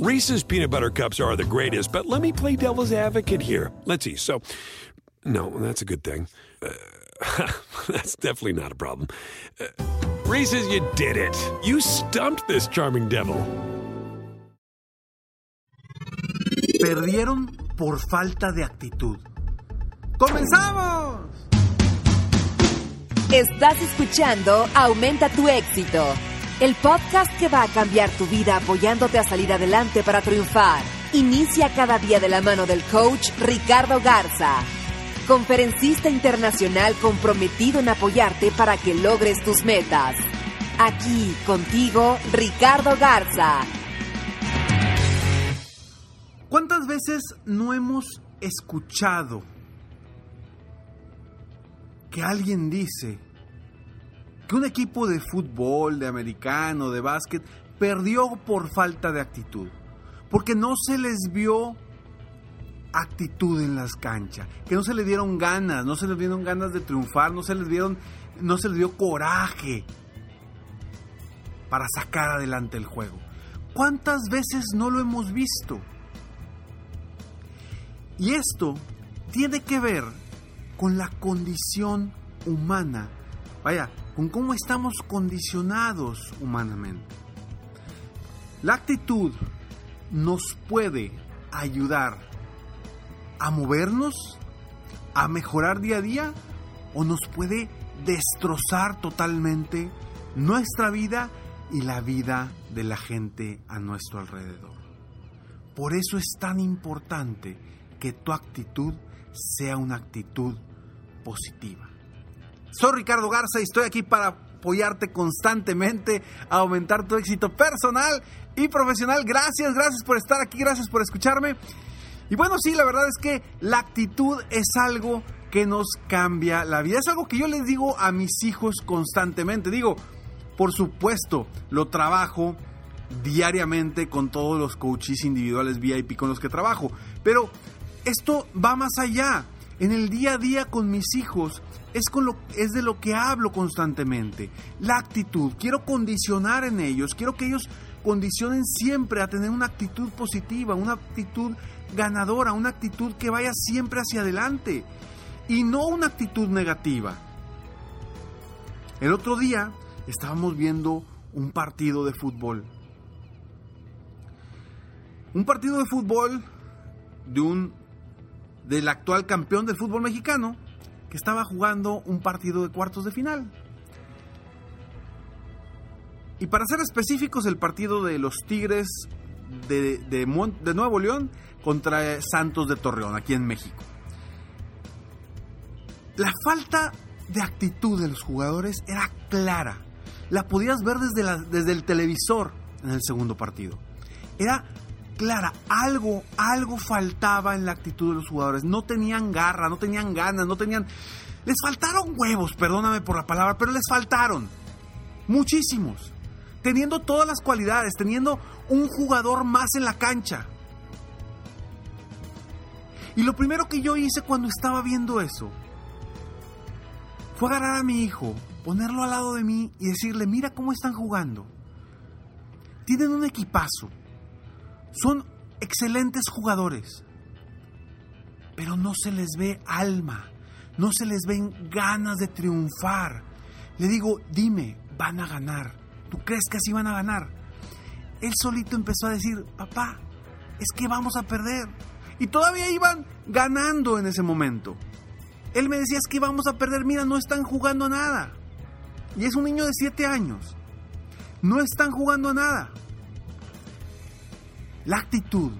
Reese's peanut butter cups are the greatest, but let me play devil's advocate here. Let's see. So, no, that's a good thing. Uh, that's definitely not a problem. Uh, Reese's, you did it. You stumped this charming devil. Perdieron por falta de actitud. ¡Comenzamos! Estás escuchando Aumenta tu éxito, el podcast que va a cambiar tu vida apoyándote a salir adelante para triunfar. Inicia cada día de la mano del coach Ricardo Garza, conferencista internacional comprometido en apoyarte para que logres tus metas. Aquí contigo, Ricardo Garza. ¿Cuántas veces no hemos escuchado que alguien dice que un equipo de fútbol, de americano, de básquet, perdió por falta de actitud? Porque no se les vio actitud en las canchas, que no se les dieron ganas, no se les dieron ganas de triunfar, no se les dieron, no se les dio coraje para sacar adelante el juego. ¿Cuántas veces no lo hemos visto? Y esto tiene que ver con la condición humana, vaya, con cómo estamos condicionados humanamente. La actitud nos puede ayudar a movernos, a mejorar día a día, o nos puede destrozar totalmente nuestra vida y la vida de la gente a nuestro alrededor. Por eso es tan importante que tu actitud sea una actitud positiva. Soy Ricardo Garza y estoy aquí para apoyarte constantemente a aumentar tu éxito personal y profesional. Gracias, gracias por estar aquí, gracias por escucharme. Y bueno, sí, la verdad es que la actitud es algo que nos cambia la vida. Es algo que yo les digo a mis hijos constantemente. Digo, por supuesto, lo trabajo diariamente con todos los coaches individuales VIP con los que trabajo. Pero esto va más allá. En el día a día con mis hijos es, de lo que hablo constantemente. La actitud. Quiero condicionar en ellos. Quiero que ellos condicionen siempre a tener una actitud positiva, una actitud ganadora, una actitud que vaya siempre hacia adelante. Y no una actitud negativa. El otro día estábamos viendo un partido de fútbol. Un partido de fútbol de un del actual campeón del fútbol mexicano que estaba jugando un partido de cuartos de final. Y para ser específicos, el partido de los Tigres de, de, Nuevo León contra Santos de Torreón, aquí en México. La falta de actitud de los jugadores era clara. La podías ver desde, la, desde el televisor en el segundo partido. Era clara, algo, algo faltaba en la actitud de los jugadores. No tenían garra, no tenían ganas, no tenían... Les faltaron huevos, perdóname por la palabra, pero les faltaron. Muchísimos. Teniendo todas las cualidades, teniendo un jugador más en la cancha. Y lo primero que yo hice cuando estaba viendo eso fue agarrar a mi hijo, ponerlo al lado de mí y decirle, mira cómo están jugando. Tienen un equipazo. Son excelentes jugadores. Pero no se les ve alma. No se les ven ganas de triunfar. Le digo, dime, van a ganar. ¿Tú crees que así van a ganar? Él solito empezó a decir, papá, es que vamos a perder. Y todavía iban ganando en ese momento. Él me decía, es que vamos a perder, mira, no están jugando a nada. Y es un niño de 7 años. No están jugando a nada. La actitud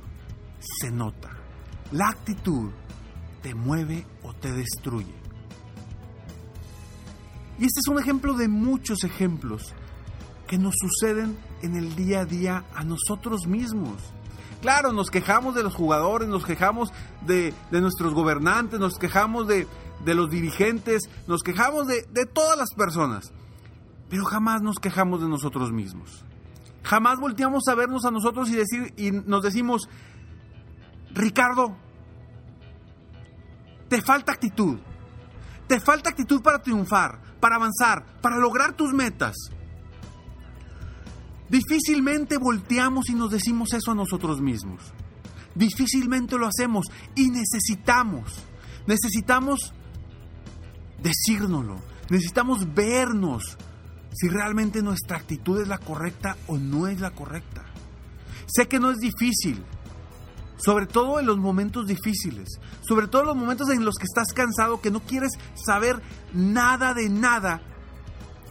se nota. La actitud te mueve o te destruye. Y este es un ejemplo de muchos ejemplos que nos suceden en el día a día a nosotros mismos. Claro, nos quejamos de los jugadores, nos quejamos de, nuestros gobernantes, nos quejamos de, los dirigentes, nos quejamos de todas las personas, pero jamás nos quejamos de nosotros mismos. Jamás volteamos a vernos a nosotros y, decir, y nos decimos, Ricardo, te falta actitud. Te falta actitud para triunfar, para avanzar, para lograr tus metas. Difícilmente volteamos y nos decimos eso a nosotros mismos. Difícilmente lo hacemos y necesitamos, necesitamos decírnoslo, necesitamos vernos si realmente nuestra actitud es la correcta o no es la correcta. Sé que no es difícil, sobre todo en los momentos difíciles, sobre todo en los momentos en los que estás cansado, que no quieres saber nada de nada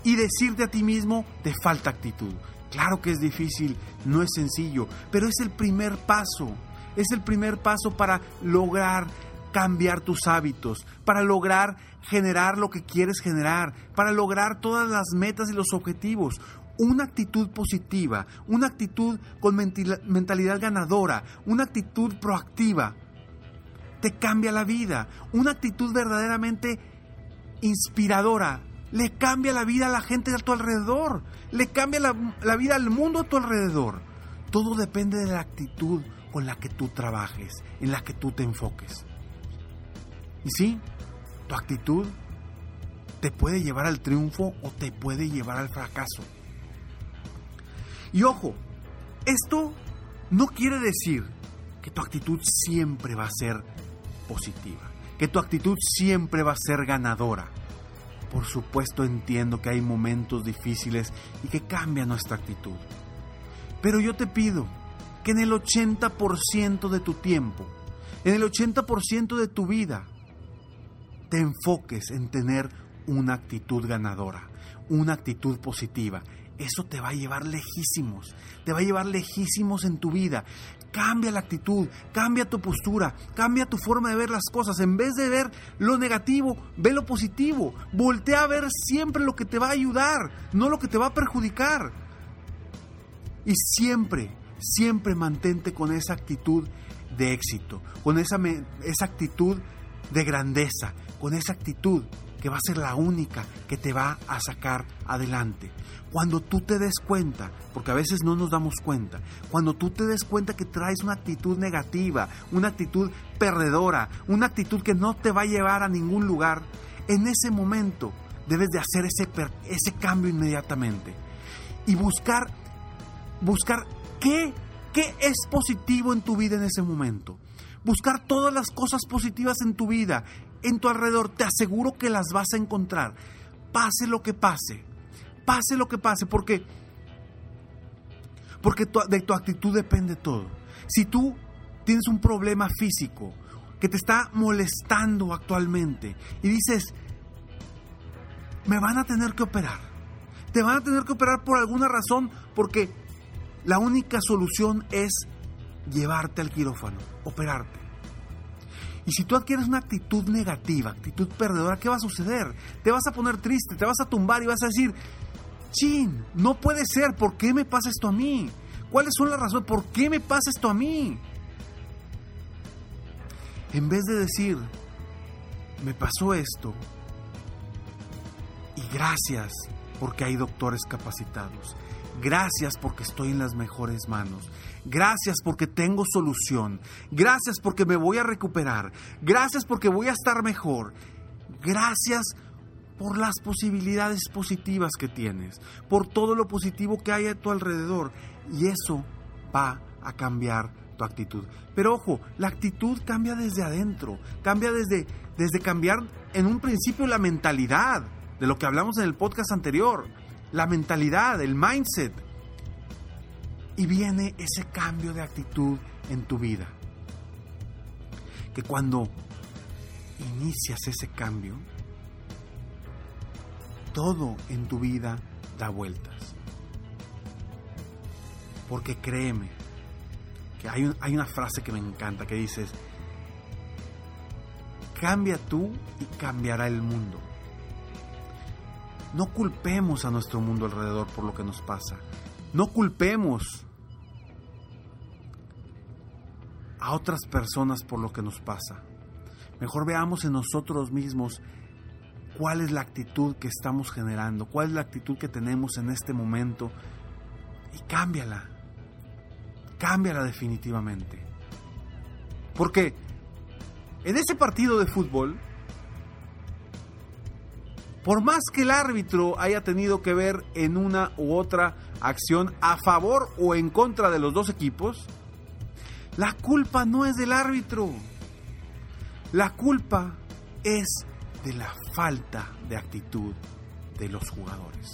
y decirte a ti mismo, te falta actitud. Claro que es difícil, no es sencillo, pero es el primer paso, es el primer paso para lograr cambiar tus hábitos, para lograr generar lo que quieres generar, para lograr todas las metas y los objetivos una actitud positiva, una actitud con mentalidad ganadora, una actitud proactiva, te cambia la vida. Una actitud verdaderamente inspiradora le cambia la vida a la gente a tu alrededor, le cambia la, la vida al mundo a tu alrededor. Todo depende de la actitud con la que tú trabajes, en la que tú te enfoques. Y sí, tu actitud te puede llevar al triunfo o te puede llevar al fracaso. Y ojo, esto no quiere decir que tu actitud siempre va a ser positiva, que tu actitud siempre va a ser ganadora. Por supuesto entiendo que hay momentos difíciles y que cambia nuestra actitud. Pero yo te pido que en el 80% de tu tiempo, en el 80% de tu vida, te enfoques en tener una actitud ganadora, una actitud positiva eso te va a llevar lejísimos, te va a llevar lejísimos en tu vida. Cambia la actitud, cambia tu postura, cambia tu forma de ver las cosas. En vez de ver lo negativo, ve lo positivo. Voltea a ver siempre lo que te va a ayudar, no lo que te va a perjudicar. Y siempre, siempre mantente con esa actitud de éxito, con esa, esa actitud de grandeza, con esa actitud que va a ser la única que te va a sacar adelante. Cuando tú te des cuenta, porque a veces no nos damos cuenta, cuando tú te des cuenta que traes una actitud negativa, una actitud perdedora, una actitud que no te va a llevar a ningún lugar, en ese momento debes de hacer ese, ese cambio inmediatamente y buscar, buscar qué, qué es positivo en tu vida en ese momento. Buscar todas las cosas positivas en tu vida en tu alrededor, te aseguro que las vas a encontrar. Pase lo que pase. Pase lo que pase, porque porque de tu actitud depende todo. Si tú tienes un problema físico que te está molestando actualmente y dices, me van a tener que operar. Te van a tener que operar por alguna razón porque la única solución es llevarte al quirófano, operarte. Y si tú adquieres una actitud negativa, actitud perdedora, ¿qué va a suceder? Te vas a poner triste, te vas a tumbar y vas a decir, chin, no puede ser, ¿por qué me pasa esto a mí? ¿Cuáles son las razones? ¿Por qué me pasa esto a mí? En vez de decir, me pasó esto, y gracias porque hay doctores capacitados, Gracias porque estoy en las mejores manos. Gracias porque tengo solución. Gracias porque me voy a recuperar. Gracias porque voy a estar mejor. Gracias por las posibilidades positivas que tienes, por todo lo positivo que hay a tu alrededor. Y eso va a cambiar tu actitud. Pero ojo, la actitud cambia desde adentro, cambia desde, desde cambiar en un principio la mentalidad, de lo que hablamos en el podcast anterior la mentalidad, el mindset. Y viene ese cambio de actitud en tu vida. Que cuando inicias ese cambio, todo en tu vida da vueltas. Porque créeme, que hay, hay una frase que me encanta que dices, cambia tú y cambiará el mundo. No culpemos a nuestro mundo alrededor por lo que nos pasa. No culpemos a otras personas por lo que nos pasa. Mejor veamos en nosotros mismos cuál es la actitud que estamos generando, cuál es la actitud que tenemos en este momento y cámbiala. Cámbiala definitivamente. Porque en ese partido de fútbol, por más que el árbitro haya tenido que ver en una u otra acción a favor o en contra de los dos equipos, la culpa no es del árbitro. La culpa es de la falta de actitud de los jugadores.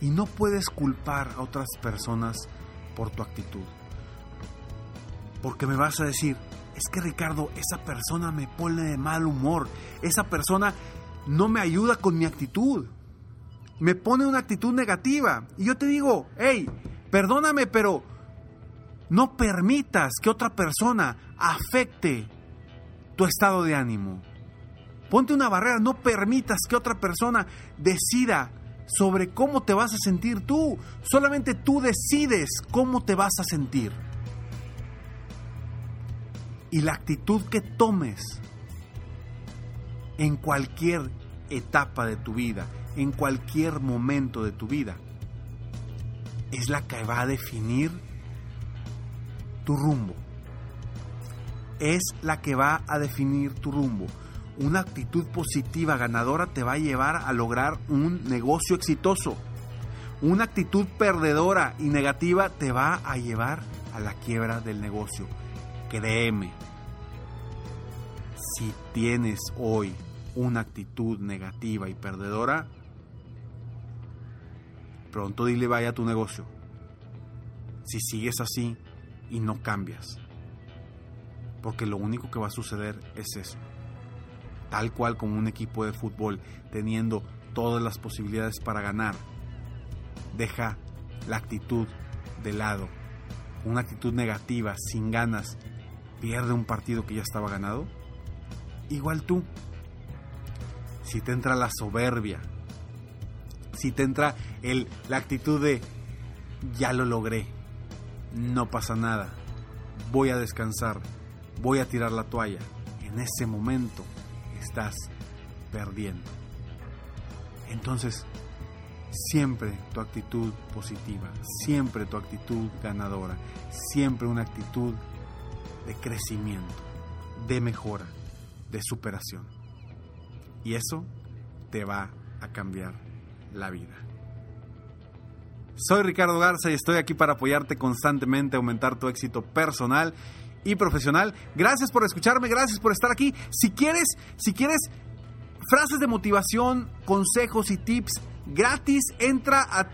Y no puedes culpar a otras personas por tu actitud. Porque me vas a decir, es que Ricardo, esa persona me pone de mal humor, esa persona no me ayuda con mi actitud, me pone una actitud negativa. Y yo te digo, hey, perdóname, pero no permitas que otra persona afecte tu estado de ánimo. Ponte una barrera, no permitas que otra persona decida sobre cómo te vas a sentir tú. Solamente tú decides cómo te vas a sentir. Y la actitud que tomes en cualquier etapa de tu vida, en cualquier momento de tu vida, es la que va a definir tu rumbo. Es la que va a definir tu rumbo. Una actitud positiva ganadora te va a llevar a lograr un negocio exitoso. Una actitud perdedora y negativa te va a llevar a la quiebra del negocio. Créeme, si tienes hoy una actitud negativa y perdedora, pronto dile vaya a tu negocio. Si sigues así y no cambias. Porque lo único que va a suceder es eso tal cual como un equipo de fútbol, teniendo todas las posibilidades para ganar, deja la actitud de lado, una actitud negativa, sin ganas, pierde un partido que ya estaba ganado, igual tú, si te entra la soberbia, si te entra el, la actitud de ya lo logré, no pasa nada, voy a descansar, voy a tirar la toalla, en ese momento estás perdiendo. Entonces, siempre tu actitud positiva, siempre tu actitud ganadora, siempre una actitud de crecimiento, de mejora, de superación. Y eso te va a cambiar la vida. Soy Ricardo Garza y estoy aquí para apoyarte constantemente, aumentar tu éxito personal y profesional. Gracias por escucharme, gracias por estar aquí. Si quieres, si quieres frases de motivación, consejos y tips gratis, entra a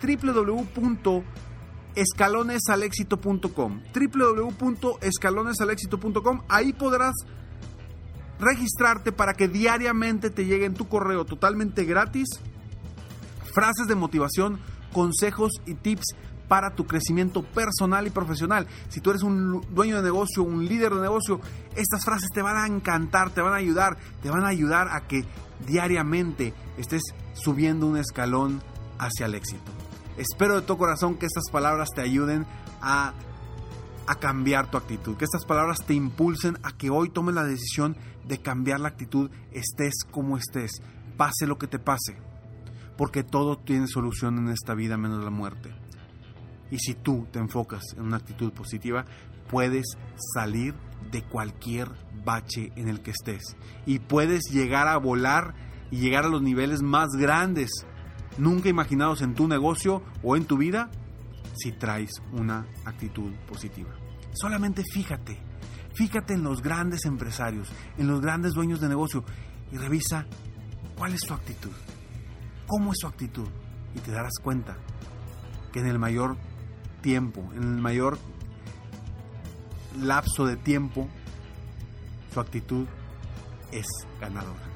www.escalonesalexito.com. www.escalonesalexito.com. Ahí podrás registrarte para que diariamente te llegue en tu correo totalmente gratis frases de motivación, consejos y tips para tu crecimiento personal y profesional. Si tú eres un dueño de negocio, un líder de negocio, estas frases te van a encantar, te van a ayudar, te van a ayudar a que diariamente estés subiendo un escalón hacia el éxito. Espero de todo corazón que estas palabras te ayuden a, a cambiar tu actitud, que estas palabras te impulsen a que hoy tomes la decisión de cambiar la actitud, estés como estés, pase lo que te pase, porque todo tiene solución en esta vida menos la muerte. Y si tú te enfocas en una actitud positiva, puedes salir de cualquier bache en el que estés. Y puedes llegar a volar y llegar a los niveles más grandes, nunca imaginados en tu negocio o en tu vida, si traes una actitud positiva. Solamente fíjate, fíjate en los grandes empresarios, en los grandes dueños de negocio y revisa cuál es su actitud, cómo es su actitud. Y te darás cuenta que en el mayor tiempo, en el mayor lapso de tiempo, su actitud es ganadora.